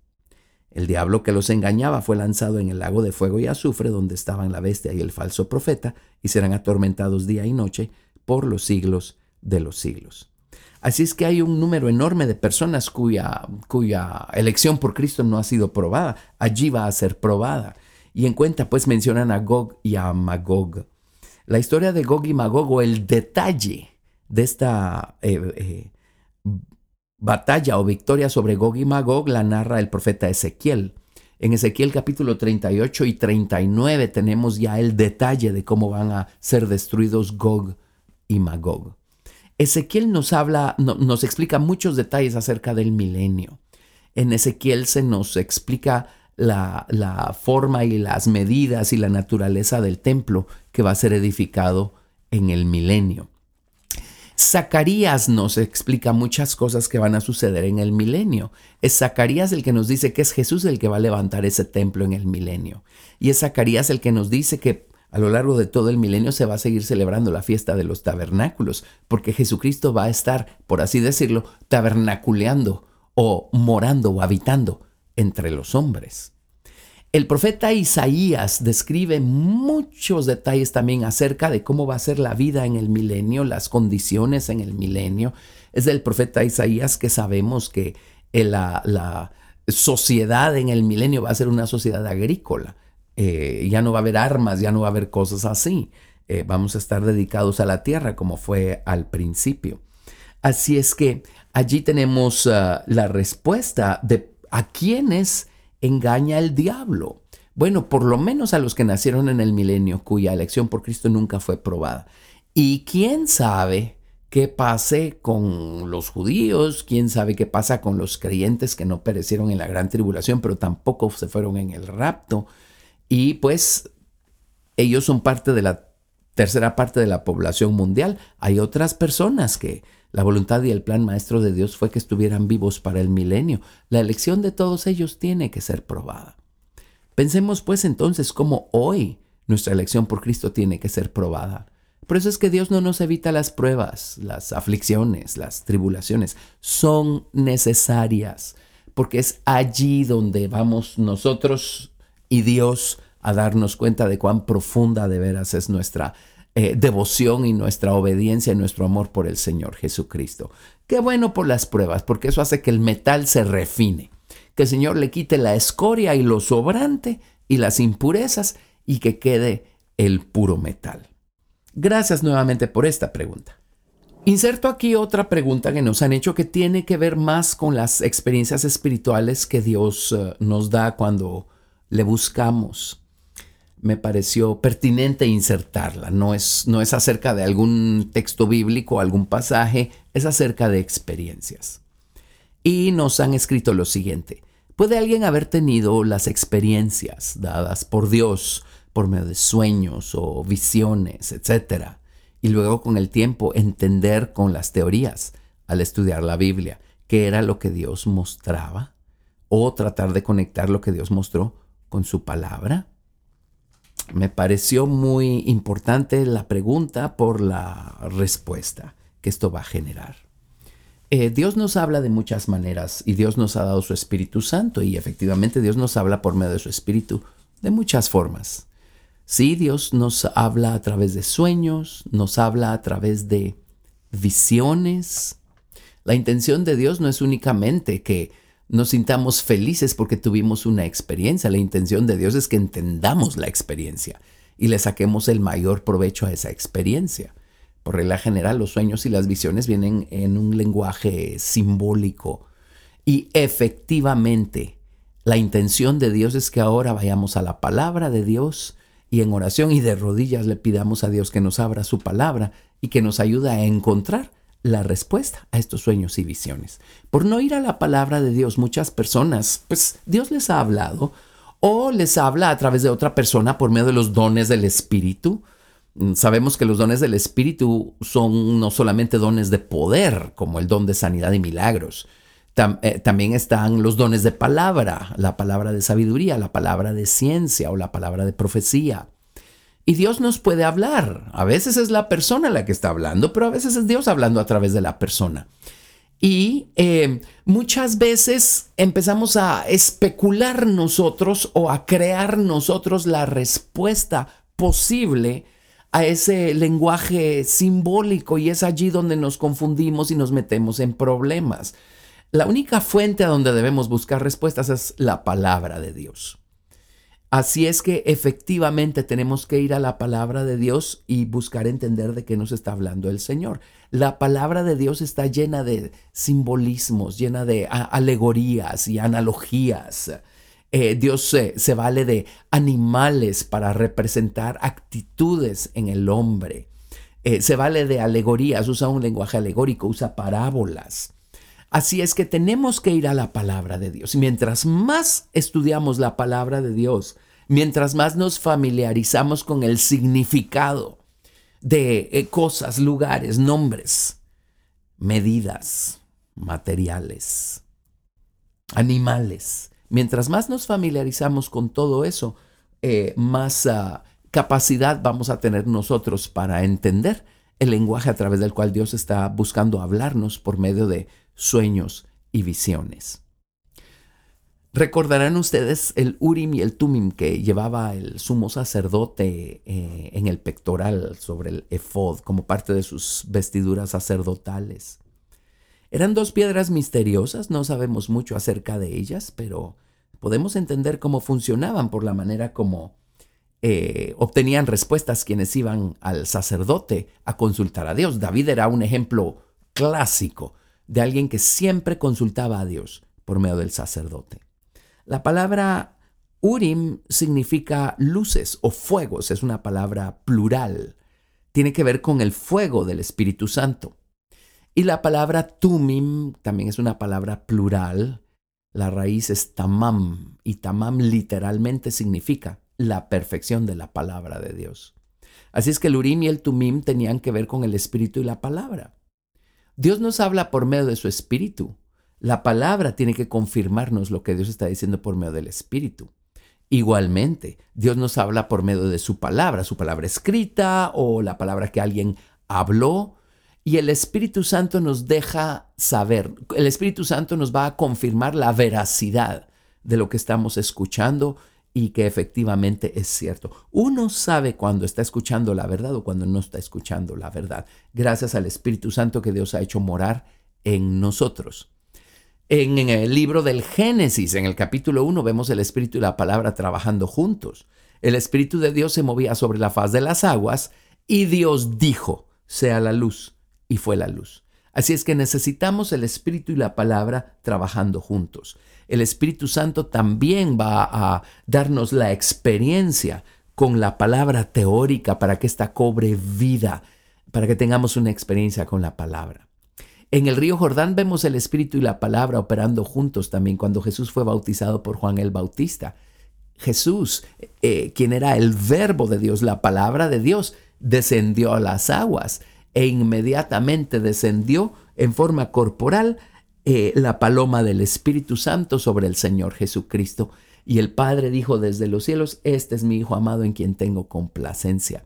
S2: El diablo que los engañaba fue lanzado en el lago de fuego y azufre donde estaban la bestia y el falso profeta, y serán atormentados día y noche por los siglos de los siglos. Así es que hay un número enorme de personas cuya, cuya elección por Cristo no ha sido probada. Allí va a ser probada. Y en cuenta pues mencionan a Gog y a Magog. La historia de Gog y Magog o el detalle de esta eh, eh, batalla o victoria sobre Gog y Magog la narra el profeta Ezequiel. En Ezequiel capítulo 38 y 39 tenemos ya el detalle de cómo van a ser destruidos Gog y Magog. Ezequiel nos habla, nos explica muchos detalles acerca del milenio. En Ezequiel se nos explica la, forma y las medidas y la naturaleza del templo que va a ser edificado en el milenio. Zacarías nos explica muchas cosas que van a suceder en el milenio. Es Zacarías el que nos dice que es Jesús el que va a levantar ese templo en el milenio. Y es Zacarías el que nos dice que a lo largo de todo el milenio se va a seguir celebrando la fiesta de los tabernáculos, porque Jesucristo va a estar, por así decirlo, tabernaculeando o morando o habitando entre los hombres. El profeta Isaías describe muchos detalles también acerca de cómo va a ser la vida en el milenio, las condiciones en el milenio. Es del profeta Isaías que sabemos que eh, la, sociedad en el milenio va a ser una sociedad agrícola. Eh, ya no va a haber armas, ya no va a haber cosas así. Eh, vamos a estar dedicados a la tierra como fue al principio. Así es que allí tenemos ah, la respuesta de a quiénes engaña el diablo. Bueno, por lo menos a los que nacieron en el milenio, cuya elección por Cristo nunca fue probada. Y quién sabe qué pase con los judíos, quién sabe qué pasa con los creyentes que no perecieron en la gran tribulación, pero tampoco se fueron en el rapto. Y pues ellos son parte de la tercera parte de la población mundial. Hay otras personas que la voluntad y el plan maestro de Dios fue que estuvieran vivos para el milenio. La elección de todos ellos tiene que ser probada. Pensemos pues entonces cómo hoy nuestra elección por Cristo tiene que ser probada. Por eso es que Dios no nos evita las pruebas, las aflicciones, las tribulaciones. Son necesarias, porque es allí donde vamos nosotros y Dios a darnos cuenta de cuán profunda de veras es nuestra eh, devoción y nuestra obediencia y nuestro amor por el Señor Jesucristo. Qué bueno por las pruebas, porque eso hace que el metal se refine, que el Señor le quite la escoria y lo sobrante y las impurezas y que quede el puro metal. Gracias nuevamente por esta pregunta. Inserto aquí otra pregunta que nos han hecho que tiene que ver más con las experiencias espirituales que Dios eh, nos da cuando le buscamos me pareció pertinente insertarla. No es, no es acerca de algún texto bíblico, algún pasaje, es acerca de experiencias. Y nos han escrito lo siguiente. ¿Puede alguien haber tenido las experiencias dadas por Dios por medio de sueños o visiones, etcétera, y luego con el tiempo entender con las teorías al estudiar la Biblia qué era lo que Dios mostraba? ¿O tratar de conectar lo que Dios mostró con su palabra? Me pareció muy importante la pregunta por la respuesta que esto va a generar. Eh, Dios nos habla de muchas maneras y Dios nos ha dado su Espíritu Santo y efectivamente Dios nos habla por medio de su Espíritu de muchas formas. Sí, Dios nos habla a través de sueños, nos habla a través de visiones, La intención de Dios no es únicamente que nos sintamos felices porque tuvimos una experiencia. La intención de Dios es que entendamos la experiencia y le saquemos el mayor provecho a esa experiencia. Por regla general, los sueños y las visiones vienen en un lenguaje simbólico. Y efectivamente, la intención de Dios es que ahora vayamos a la palabra de Dios y en oración y de rodillas le pidamos a Dios que nos abra su palabra y que nos ayude a encontrar la respuesta a estos sueños y visiones. Por no ir a la palabra de Dios, muchas personas, pues Dios les ha hablado o les habla a través de otra persona por medio de los dones del Espíritu. Mm, sabemos que los dones del Espíritu son no solamente dones de poder, como el don de sanidad y milagros. Eh, también están los dones de palabra, la palabra de sabiduría, la palabra de ciencia o la palabra de profecía. Y Dios nos puede hablar. A veces es la persona la que está hablando, pero a veces es Dios hablando a través de la persona. Y eh, muchas veces empezamos a especular nosotros o a crear nosotros la respuesta posible a ese lenguaje simbólico y es allí donde nos confundimos y nos metemos en problemas. La única fuente a donde debemos buscar respuestas es la palabra de Dios. Así es que efectivamente tenemos que ir a la palabra de Dios y buscar entender de qué nos está hablando el Señor. La palabra de Dios está llena de simbolismos, llena de alegorías y analogías. Eh, Dios se vale de animales para representar actitudes en el hombre. Eh, se vale de alegorías, usa un lenguaje alegórico, usa parábolas. Así es que tenemos que ir a la palabra de Dios. Mientras más estudiamos la palabra de Dios, mientras más nos familiarizamos con el significado de eh, cosas, lugares, nombres, medidas, materiales, animales, mientras más nos familiarizamos con todo eso, eh, más ah, capacidad vamos a tener nosotros para entender el lenguaje a través del cual Dios está buscando hablarnos por medio de sueños y visiones. Recordarán ustedes el Urim y el Tumim que llevaba el sumo sacerdote eh, en el pectoral sobre el efod como parte de sus vestiduras sacerdotales. Eran dos piedras misteriosas, no sabemos mucho acerca de ellas, pero podemos entender cómo funcionaban por la manera como eh, obtenían respuestas quienes iban al sacerdote a consultar a Dios. David era un ejemplo clásico de alguien que siempre consultaba a Dios por medio del sacerdote. La palabra Urim significa luces o fuegos, es una palabra plural. Tiene que ver con el fuego del Espíritu Santo. Y la palabra Tumim también es una palabra plural. La raíz es tamam y tamam literalmente significa la perfección de la palabra de Dios. Así es que el Urim y el Tumim tenían que ver con el Espíritu y la palabra. Dios nos habla por medio de su Espíritu. La palabra tiene que confirmarnos lo que Dios está diciendo por medio del Espíritu. Igualmente, Dios nos habla por medio de su palabra, su palabra escrita o la palabra que alguien habló. Y el Espíritu Santo nos deja saber, el Espíritu Santo nos va a confirmar la veracidad de lo que estamos escuchando y que efectivamente es cierto. Uno sabe cuando está escuchando la verdad o cuando no está escuchando la verdad, gracias al Espíritu Santo que Dios ha hecho morar en nosotros. En, el libro del Génesis, en el capítulo 1, vemos el Espíritu y la palabra trabajando juntos. El Espíritu de Dios se movía sobre la faz de las aguas y Dios dijo, sea la luz, y fue la luz. Así es que necesitamos el Espíritu y la palabra trabajando juntos el Espíritu Santo también va a darnos la experiencia con la palabra teórica para que ésta cobre vida, para que tengamos una experiencia con la palabra. En el río Jordán vemos el Espíritu y la palabra operando juntos también cuando Jesús fue bautizado por Juan el Bautista. Jesús, eh, quien era el verbo de Dios, la palabra de Dios, descendió a las aguas e inmediatamente descendió en forma corporal eh, la paloma del Espíritu Santo sobre el Señor Jesucristo. Y el Padre dijo desde los cielos, este es mi Hijo amado en quien tengo complacencia.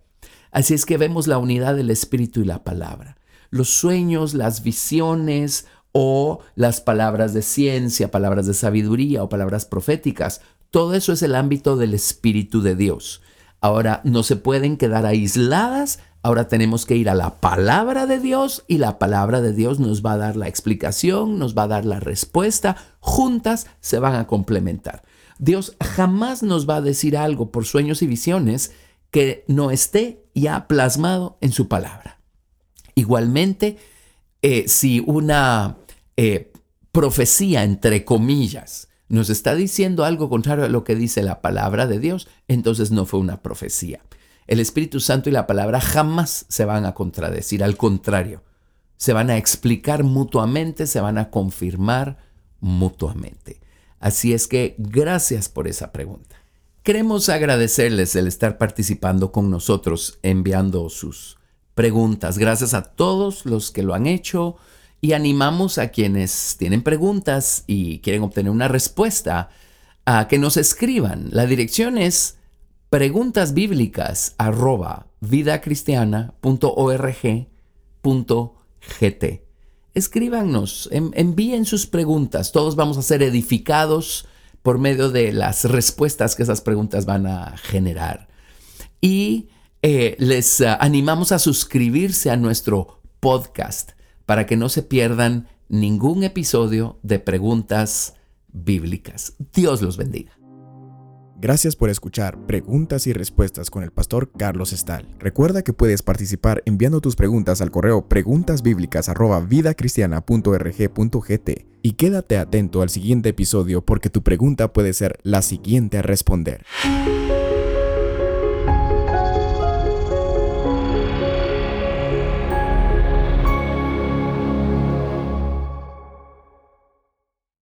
S2: Así es que vemos la unidad del Espíritu y la palabra. Los sueños, las visiones o las palabras de ciencia, palabras de sabiduría o palabras proféticas, todo eso es el ámbito del Espíritu de Dios. Ahora no se pueden quedar aisladas, ahora tenemos que ir a la palabra de Dios y la palabra de Dios nos va a dar la explicación, nos va a dar la respuesta, juntas se van a complementar. Dios jamás nos va a decir algo por sueños y visiones que no esté ya plasmado en su palabra. Igualmente, eh, si una eh, profecía, entre comillas, nos está diciendo algo contrario a lo que dice la palabra de Dios, entonces no fue una profecía. El Espíritu Santo y la palabra jamás se van a contradecir, al contrario, se van a explicar mutuamente, se van a confirmar mutuamente. Así es que gracias por esa pregunta. Queremos agradecerles el estar participando con nosotros, enviando sus preguntas. Gracias a todos los que lo han hecho y animamos a quienes tienen preguntas y quieren obtener una respuesta a que nos escriban. La dirección es preguntasbíblicas Escríbanos, envíen sus preguntas. Todos vamos a ser edificados por medio de las respuestas que esas preguntas van a generar. Y eh, les ah, animamos a suscribirse a nuestro podcast para que no se pierdan ningún episodio de preguntas bíblicas. Dios los bendiga.
S1: Gracias por escuchar Preguntas y Respuestas con el pastor Carlos Estal. Recuerda que puedes participar enviando tus preguntas al correo preguntasbiblicas@vidacristiana.rg.gt y quédate atento al siguiente episodio porque tu pregunta puede ser la siguiente a responder.